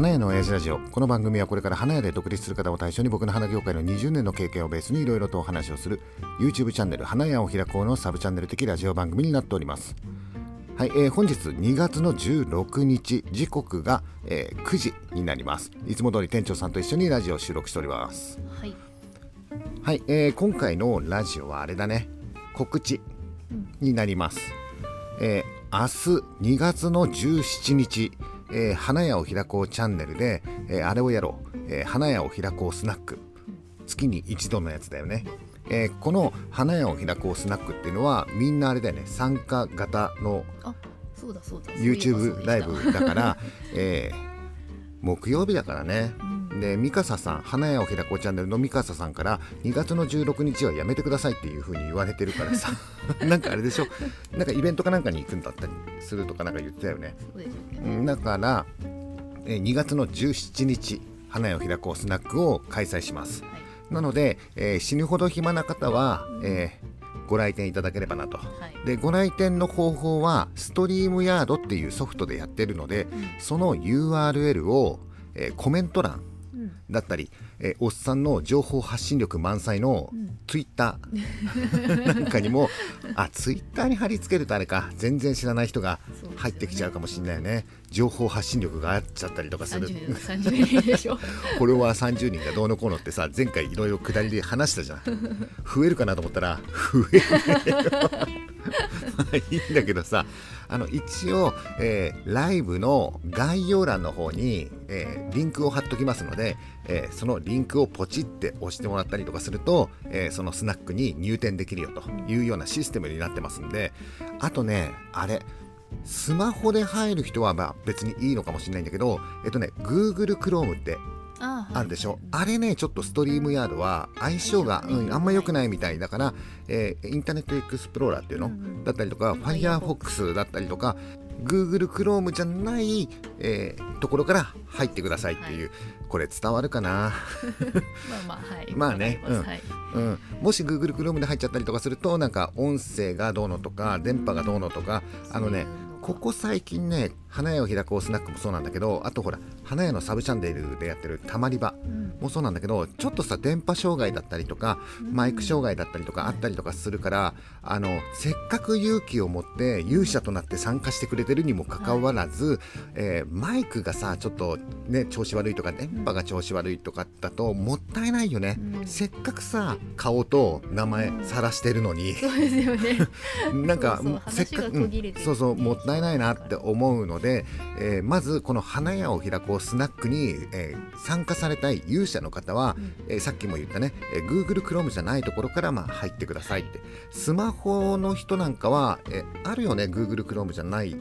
花屋の親父ラジオ。この番組はこれから花屋で独立する方を対象に僕の花業界の20年の経験をベースにいろいろとお話をする YouTube チャンネル花屋を開こうのサブチャンネル的ラジオ番組になっております。はい、えー、本日2月の16日時刻が、えー、9時になります。いつも通り店長さんと一緒にラジオを収録しております。はい、はいえー、今回のラジオはあれだね。告知になります、うん、えー、明日2月の17日えー、花屋を開こうチャンネルで、えー、あれをやろう、えー、花屋を開こうスナック。月に一度のやつだよね、えー、この花屋を開こうスナックっていうのはみんなあれだよね。参加型の YouTube ライブだから、えー、木曜日だからね、うんで三笠さん花屋を開こうチャンネルの三笠さんから2月の16日はやめてくださいっていう風に言われてるからさ。なんかあれでしょ？なんかイベントかなんかに行くんだったりするとかなんか言ってたよね、ね、だからえ2月の17日花屋を開こうスナックを開催します、はい、なので、えー、死ぬほど暇な方は、えー、ご来店いただければなと、はい、でご来店の方法はストリームヤードっていうソフトでやってるので、うん、その URL を、えー、コメント欄だったり、えー、おっさんの情報発信力満載のツイッターなんかにもあツイッターに貼り付けるとあれか。全然知らない人が入ってきちゃうかもしれないよね。情報発信力があっちゃったりとかする。フォロワー30人がどうのこうのってさ前回いろいろ下りで話したじゃん。増えるかなと思ったら増えない いいんだけどさあの一応、えー、ライブの概要欄の方に、えー、リンクを貼っときますので、えー、そのリンクをポチって押してもらったりとかすると、え、そのスナックに入店できるよというようなシステムになってますんであとねあれスマホで入る人はま別にいいのかもしれないんだけどえっとね Google Chrome ってあるでしょ、あれねちょっとストリームヤードは相性が、うん、あんま良くないみたいだから、えー、インターネットエクスプローラーっていうの、だったりとか Firefox だったりとか Google Chrome じゃない、えー、ところから入ってくださいっていう、はい、これ伝わるかな？まあまあはい。まあね、うん、はい、うん、もし Google Chrome で入っちゃったりとかするとなんか音声がどうのとか電波がどうのとかあのねここ最近ね花屋を開こうスナックもそうなんだけどあとほら花屋のサブチャンネルでやってるたまり場。もそうなんだけど、ちょっとさ電波障害だったりとか、マイク障害だったりとかあったりとかするからあのせっかく勇気を持って勇者となって参加してくれてるにもかかわらず、はい、えー、マイクがさちょっとね調子悪いとか電波が調子悪いとかだともったいないよね、うん、せっかくさ顔と名前さらしてるのに、そうですよね。なんかせっかく、うん、そうそうもったいないなって思うので、えー、まずこの花屋を開こうスナックに、えー、参加されたい勇者の方は、うん、えー、さっきも言ったね、えー、Google Chrome じゃないところからまあ入ってくださいって。スマホの人なんかは、えー、あるよね Google Chrome じゃない。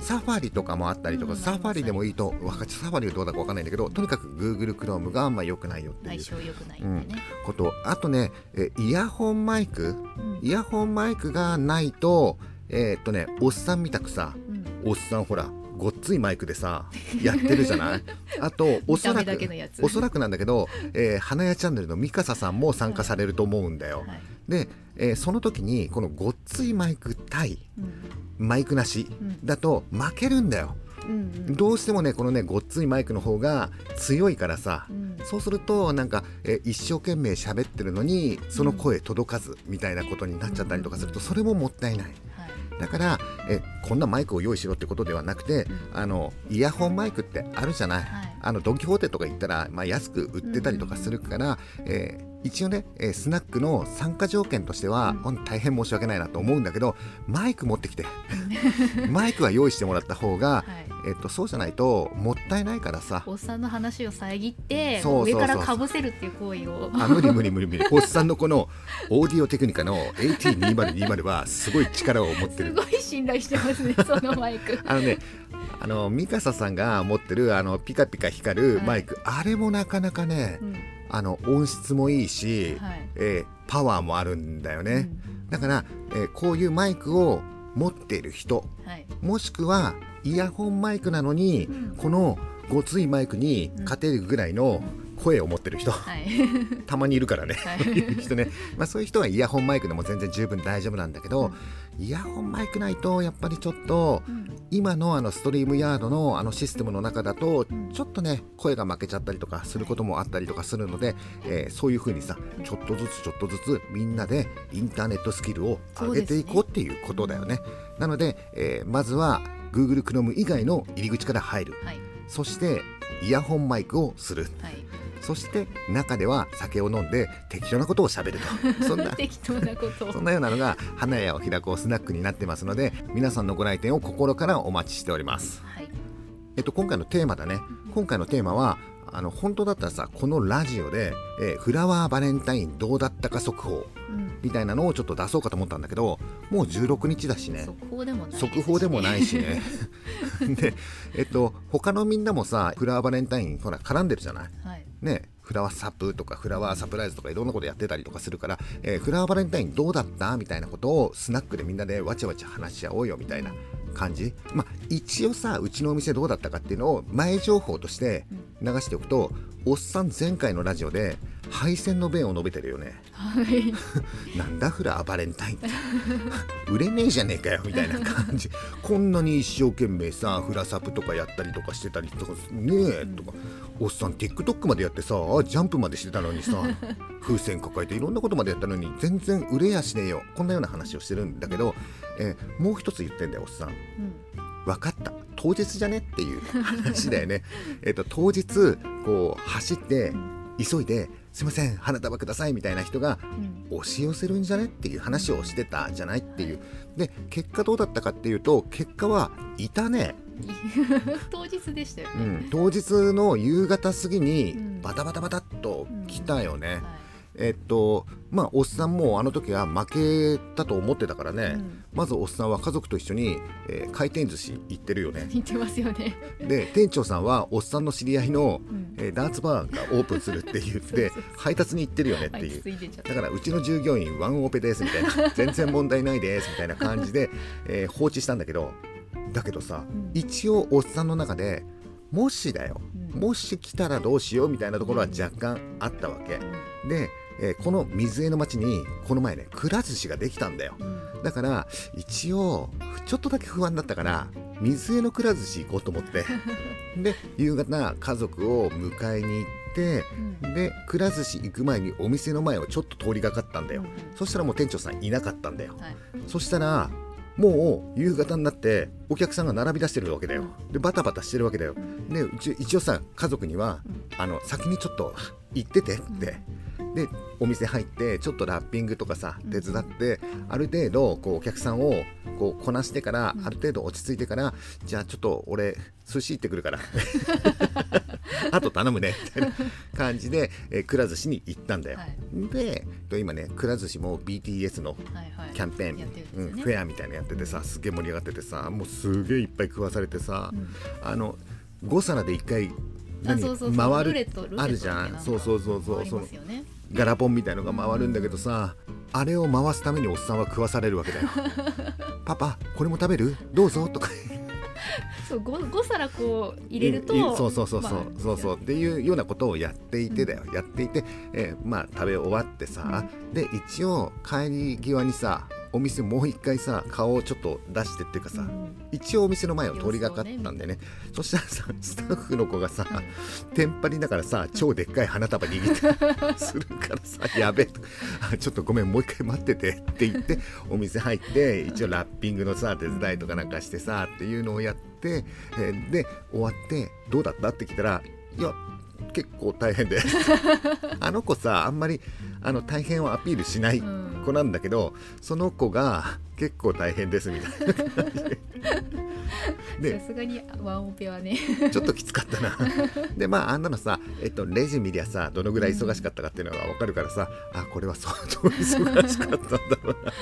サファリとかもあったりとか、うん、サファリでもいいと分かサファリはどうだか分かんないんだけどとにかく Google Chrome があんま良くないよっていう、うん、ことあとねえイヤホンマイク、うん、イヤホンマイクがないとえー、っとねおっさんみたくさ、おっさんほらごっついマイクでさやってるじゃない？あとおそらくおそらくなんだけど、えー、花屋チャンネルのミカサさんも参加されると思うんだよ、はい、で、えー、その時にこのごっついマイク対、うん、マイクなしだと負けるんだよ、うんうん、どうしてもねこのねごっついマイクの方が強いからさ、うん、そうするとなんか、え一生懸命喋ってるのにその声届かずみたいなことになっちゃったりとかするとそれももったいない。だからえこんなマイクを用意しろってことではなくて、あのイヤホンマイクってあるじゃない、はい、あのドン・キホーテとか行ったら、まあ、安く売ってたりとかするから、えー一応ね、えー、スナックの参加条件としては、うん、大変申し訳ないなと思うんだけどマイク持ってきて。マイクは用意してもらった方が、はい、えっと、そうじゃないともったいないからさ。おっさんの話を遮って上からかぶせるっていう行為を。あ無理無理無理無理。おっさんのこのオーディオテクニカの AT2020 はすごい力を持ってる。すごい信頼してますね そのマイク。あのねあのミカサさんが持ってるあのピカピカ光るマイク、はい、あれもなかなかね、うんあの音質もいいし、はい、えー、パワーもあるんだよね、うん、だから、えー、こういうマイクを持っている人、はい、もしくはイヤホンマイクなのに、うん、このごついマイクに勝てるぐらいの声を持ってる人、はい。たまにいるからね、はい。そういう人ね、まあ、そういう人はイヤホンマイクでも全然十分大丈夫なんだけど、イヤホンマイクないとやっぱりちょっとうん。今のあのストリームヤードのあのシステムの中だとうん。ちょっとね声が負けちゃったりとかすることもあったりとかするので、えーそういう風にさちょっとずつちょっとずつみんなでインターネットスキルを上げていこうっていうことだよね。なので、えーまずは Google Chrome 以外の入り口から入る。はい。そしてイヤホンマイクをする。はいそして中では酒を飲んで適当なことをしゃべると。そんな適当なこと。をそんなようなのが花屋を開こうスナックになってますので皆さんのご来店を心からお待ちしております。はい。えっと、今回のテーマだね。今回のテーマはあの本当だったらさこのラジオで、えーフラワーバレンタインどうだったか速報。うんみたいなのをちょっと出そうかと思ったんだけどもう16日だしね。速報でもないし速報でもないしね。でえっと他のみんなもさフラワーバレンタインほら絡んでるじゃない？はい。ねフラワーサプとかフラワーサプライズとかいろんなことやってたりとかするから、えーフラワーバレンタインどうだった？みたいなことをスナックでみんなでわちゃわちゃ話し合おうよみたいな感じ？まあ一応さうちのお店どうだったかっていうのを前情報として流しておくとおっさん前回のラジオで配線の弁を述べてるよねはい。なんだフラバレンタインって売れねえじゃねえかよみたいな感じ。こんなに一生懸命さフラサプとかやったりとかしてたりとかねえとか。おっさん TikTok までやってさジャンプまでしてたのにさ 風船抱えていろんなことまでやったのに全然売れやしねえよ。こんなような話をしてるんだけど、えーもう一つ言ってんだよおっさん。うん。分かった。当日じゃねっていう話だよね。えっと当日こう走って急いで「すいません花束ください」みたいな人がうん。押し寄せるんじゃねっていう話をしてたじゃないっていう。で結果どうだったかっていうと結果はいたね、当日でしたよね、うん、当日の夕方過ぎにうん。バタバタバタっと来たよね、はいえっとまあおっさんもあの時は負けたと思ってたからね、うん。まずおっさんは家族と一緒に、えー回転寿司行ってるよね。言ってますよね、で店長さんはおっさんの知り合いの、うん。えーダーツバーがオープンするって言って配達に行ってるよねってはいいうだからうちの従業員ワンオペですみたいな。全然問題ないですみたいな感じで、えー放置したんだけどだけどさ、うん。一応おっさんの中でもしだよ、うん。もし来たらどうしようみたいなところは若干あったわけ、で、えーこの水江の町にこの前ねくら寿司ができたんだよ。うん。だから一応ちょっとだけ不安だったから水江のくら寿司行こうと思って。で夕方家族を迎えに行ってうん。でくら寿司行く前にお店の前をちょっと通りがかったんだよ、うん。そしたらもう店長さんいなかったんだよ。はい。そしたらもう夕方になってお客さんが並び出してるわけだよ。でバタバタしてるわけだよ。で一応さ家族にはあの先にちょっと行っててってでお店入ってちょっとラッピングとかさ手伝ってある程度こうお客さんをこうこなしてからある程度落ち着いてからじゃあちょっと俺寿司行ってくるから。あと頼むねみたいな感じで、えーくら寿司に行ったんだよ、はい。で今ねくら寿司も BTS のキャンペーン、フェアみたいなのやっててさすげえ盛り上がっててさもうすげえいっぱい食わされてさ、うん。あの5皿で1回あ何回るあるじゃん。そうそうそうそう。そのガラポンみたいのが回るんだけどさあれを回すためにおっさんは食わされるわけだよ。パパこれも食べる？どうぞ？とか。そう 5, 5皿こう入れると、そうそうそうそう、まあそうそう。っていうようなことをやっていてだよ、やっていて、えーまあ食べ終わってさ、で一応帰り際にさお店もう一回さ顔をちょっと出してっていうかさ、うん。一応お店の前を通りがかったんでね。そしたらさスタッフの子がさ、テンパりながらさ超でっかい花束握ってするからさやべえと。あ ちょっとごめんもう一回待っててって言ってお店入って一応ラッピングのさ手伝いとかなんかしてさっていうのをやって、えーで終わってどうだった？って聞いたらいや結構大変で。あの子さあんまりあの大変をアピールしないうん。子なんだけどその子が結構大変ですみたいな。感 じででさすがにワンオペはね。ちょっときつかったな。でまああんなのさ、えっと、レジ見りゃさどのぐらい忙しかったかっていうのが分かるからさ、あこれは相当忙しかったんだろうな。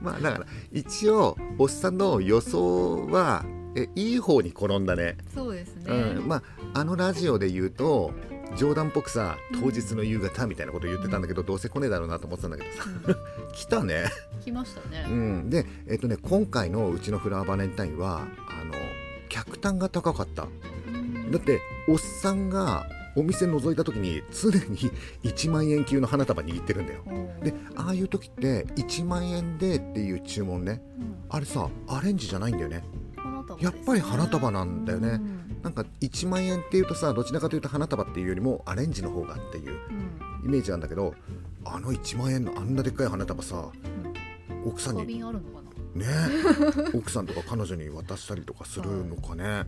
まあだから一応おっさんの予想はえいい方に転んだね。そうですね、うん、まああのラジオで言うと冗談っぽくさ当日の夕方みたいなこと言ってたんだけど、どうせ来ねえだろうなと思ってたんだけどさ。来たね。来ましたね、うん、で、えっとね、今回のうちのフラワーバレンタインはあの客単が高かった。うん。だっておっさんがお店覗いた時に常に1万円級の花束握ってるんだよ。でああいう時って1万円でっていう注文ね、うん、あれさアレンジじゃないんだよね。やっぱり花束なんだよね、うん、なんか1万円っていうとさどちらかというと花束っていうよりもアレンジの方がっていうイメージなんだけどあの1万円のあんなでっかい花束さ、奥さんにね。奥さんとか彼女に渡したりとかするのかね。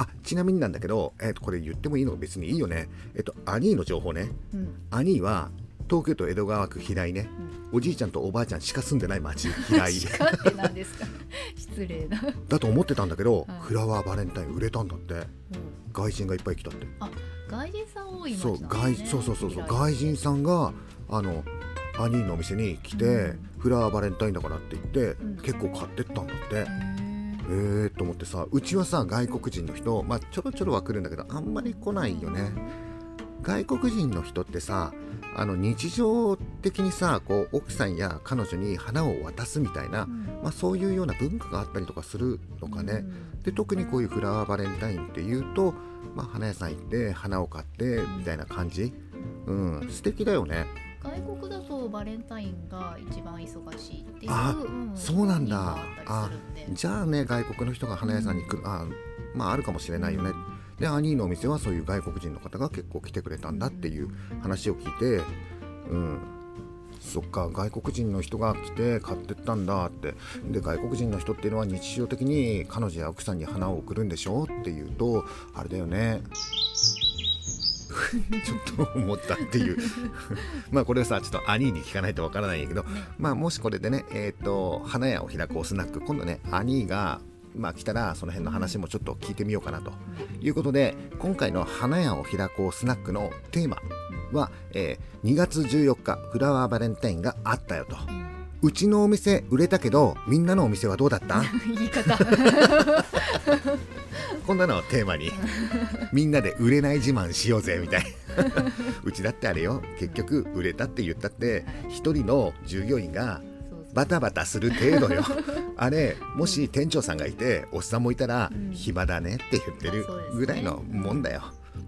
あちなみになんだけど、えー、とこれ言ってもいいの別にいいよね。えっ、ー、とアニーの情報ね、うん、アニーは東京都江戸川区平井ね、うん、おじいちゃんとおばあちゃんしか住んでない町平井 って何ですか？失礼な。だと思ってたんだけど、はい、フラワーバレンタイン売れたんだって、うん、外人がいっぱい来たって。あ外人さん多いね、そう外そうそうそうそう。外人さんがあのアニーのお店に来て、うん、フラワーバレンタインだからって言って、結構買ってったんだって。えー。と思ってさうちはさ外国人の人、まあ、ちょろちょろは来るんだけどあんまり来ないよね。外国人の人ってさあの日常的にさこう奥さんや彼女に花を渡すみたいな、うん、まあ、そういうような文化があったりとかするのかね、うん、で特にこういうフラワーバレンタインっていうと、まあ、花屋さん行って花を買ってみたいな感じ、うん、素敵だよね。外国だとバレンタインが一番忙しいっていうあ、うん、そうなんだ。あじゃあね外国の人が花屋さんに来る、うん、あまああるかもしれないよねでアニーのお店はそういう外国人の方が結構来てくれたんだっていう話を聞いてうんそっか外国人の人が来て買ってったんだって。で外国人の人っていうのは日常的に彼女や奥さんに花を贈るんでしょっていうとあれだよね。ちょっと思ったっていう。まあこれはさちょっと兄に聞かないとわからないんやけど、まあもしこれでねえっ、ー、と花屋を開くおスナック今度ね兄がまあ、来たらその辺の話もちょっと聞いてみようかなと。いうことで今回の花屋を開こうスナックのテーマは、えー、2月14日フラワーバレンタインがあったよと。うちのお店売れたけどみんなのお店はどうだった？言い方。こんなのをテーマにみんなで売れない自慢しようぜみたいな。うちだってあれよ。結局売れたって言ったって一人の従業員がバタバタする程度よ。あれもし店長さんがいておっさんもいたら、暇だねって言ってるぐらいのもんだよ、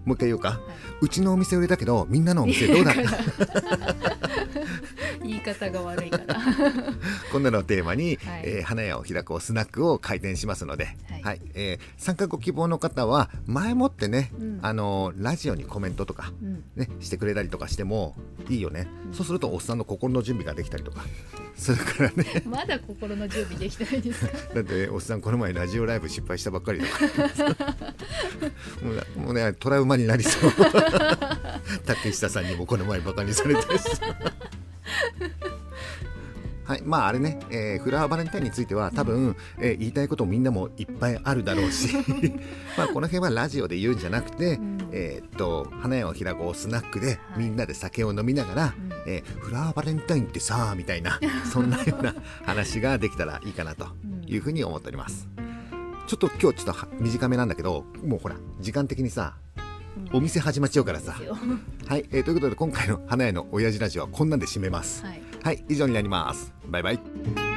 もう一回言おうか、はい、うちのお店売れたけどみんなのお店どうだった？言い方が悪いから こんなのをテーマに、はい、えー、花屋を開くスナックを開店しますので、はい、はい、えー、参加ご希望の方は前もってね、うん、あのラジオにコメントとか、うん、ね、してくれたりとかしてもいいよね、うん、そうするとおっさんの心の準備ができたりとか。するからね。まだ心の準備できてないです。か だっておっさんこの前ラジオライブ失敗したばっかりだか。らもうねトラウマになりそう。竹下さんにもこの前バカにされて はい、まああれね、えー、フラワーバレンタインについては多分、えー、言いたいことみんなもいっぱいあるだろうし まあこの辺はラジオで言うんじゃなくて、うん、えっと花屋を開こうスナックでみんなで酒を飲みながら、はい、えー、フラワーバレンタインってさみたいなそんなような話ができたらいいかなというふうに思っております。ちょっと今日ちょっと短めなんだけどもうほら時間的にさお店始まっちゃうからさ。はい、えー、ということで今回の花屋の親父ラジオはこんなんで締めます。はい、はい、以上になります。バイバイ。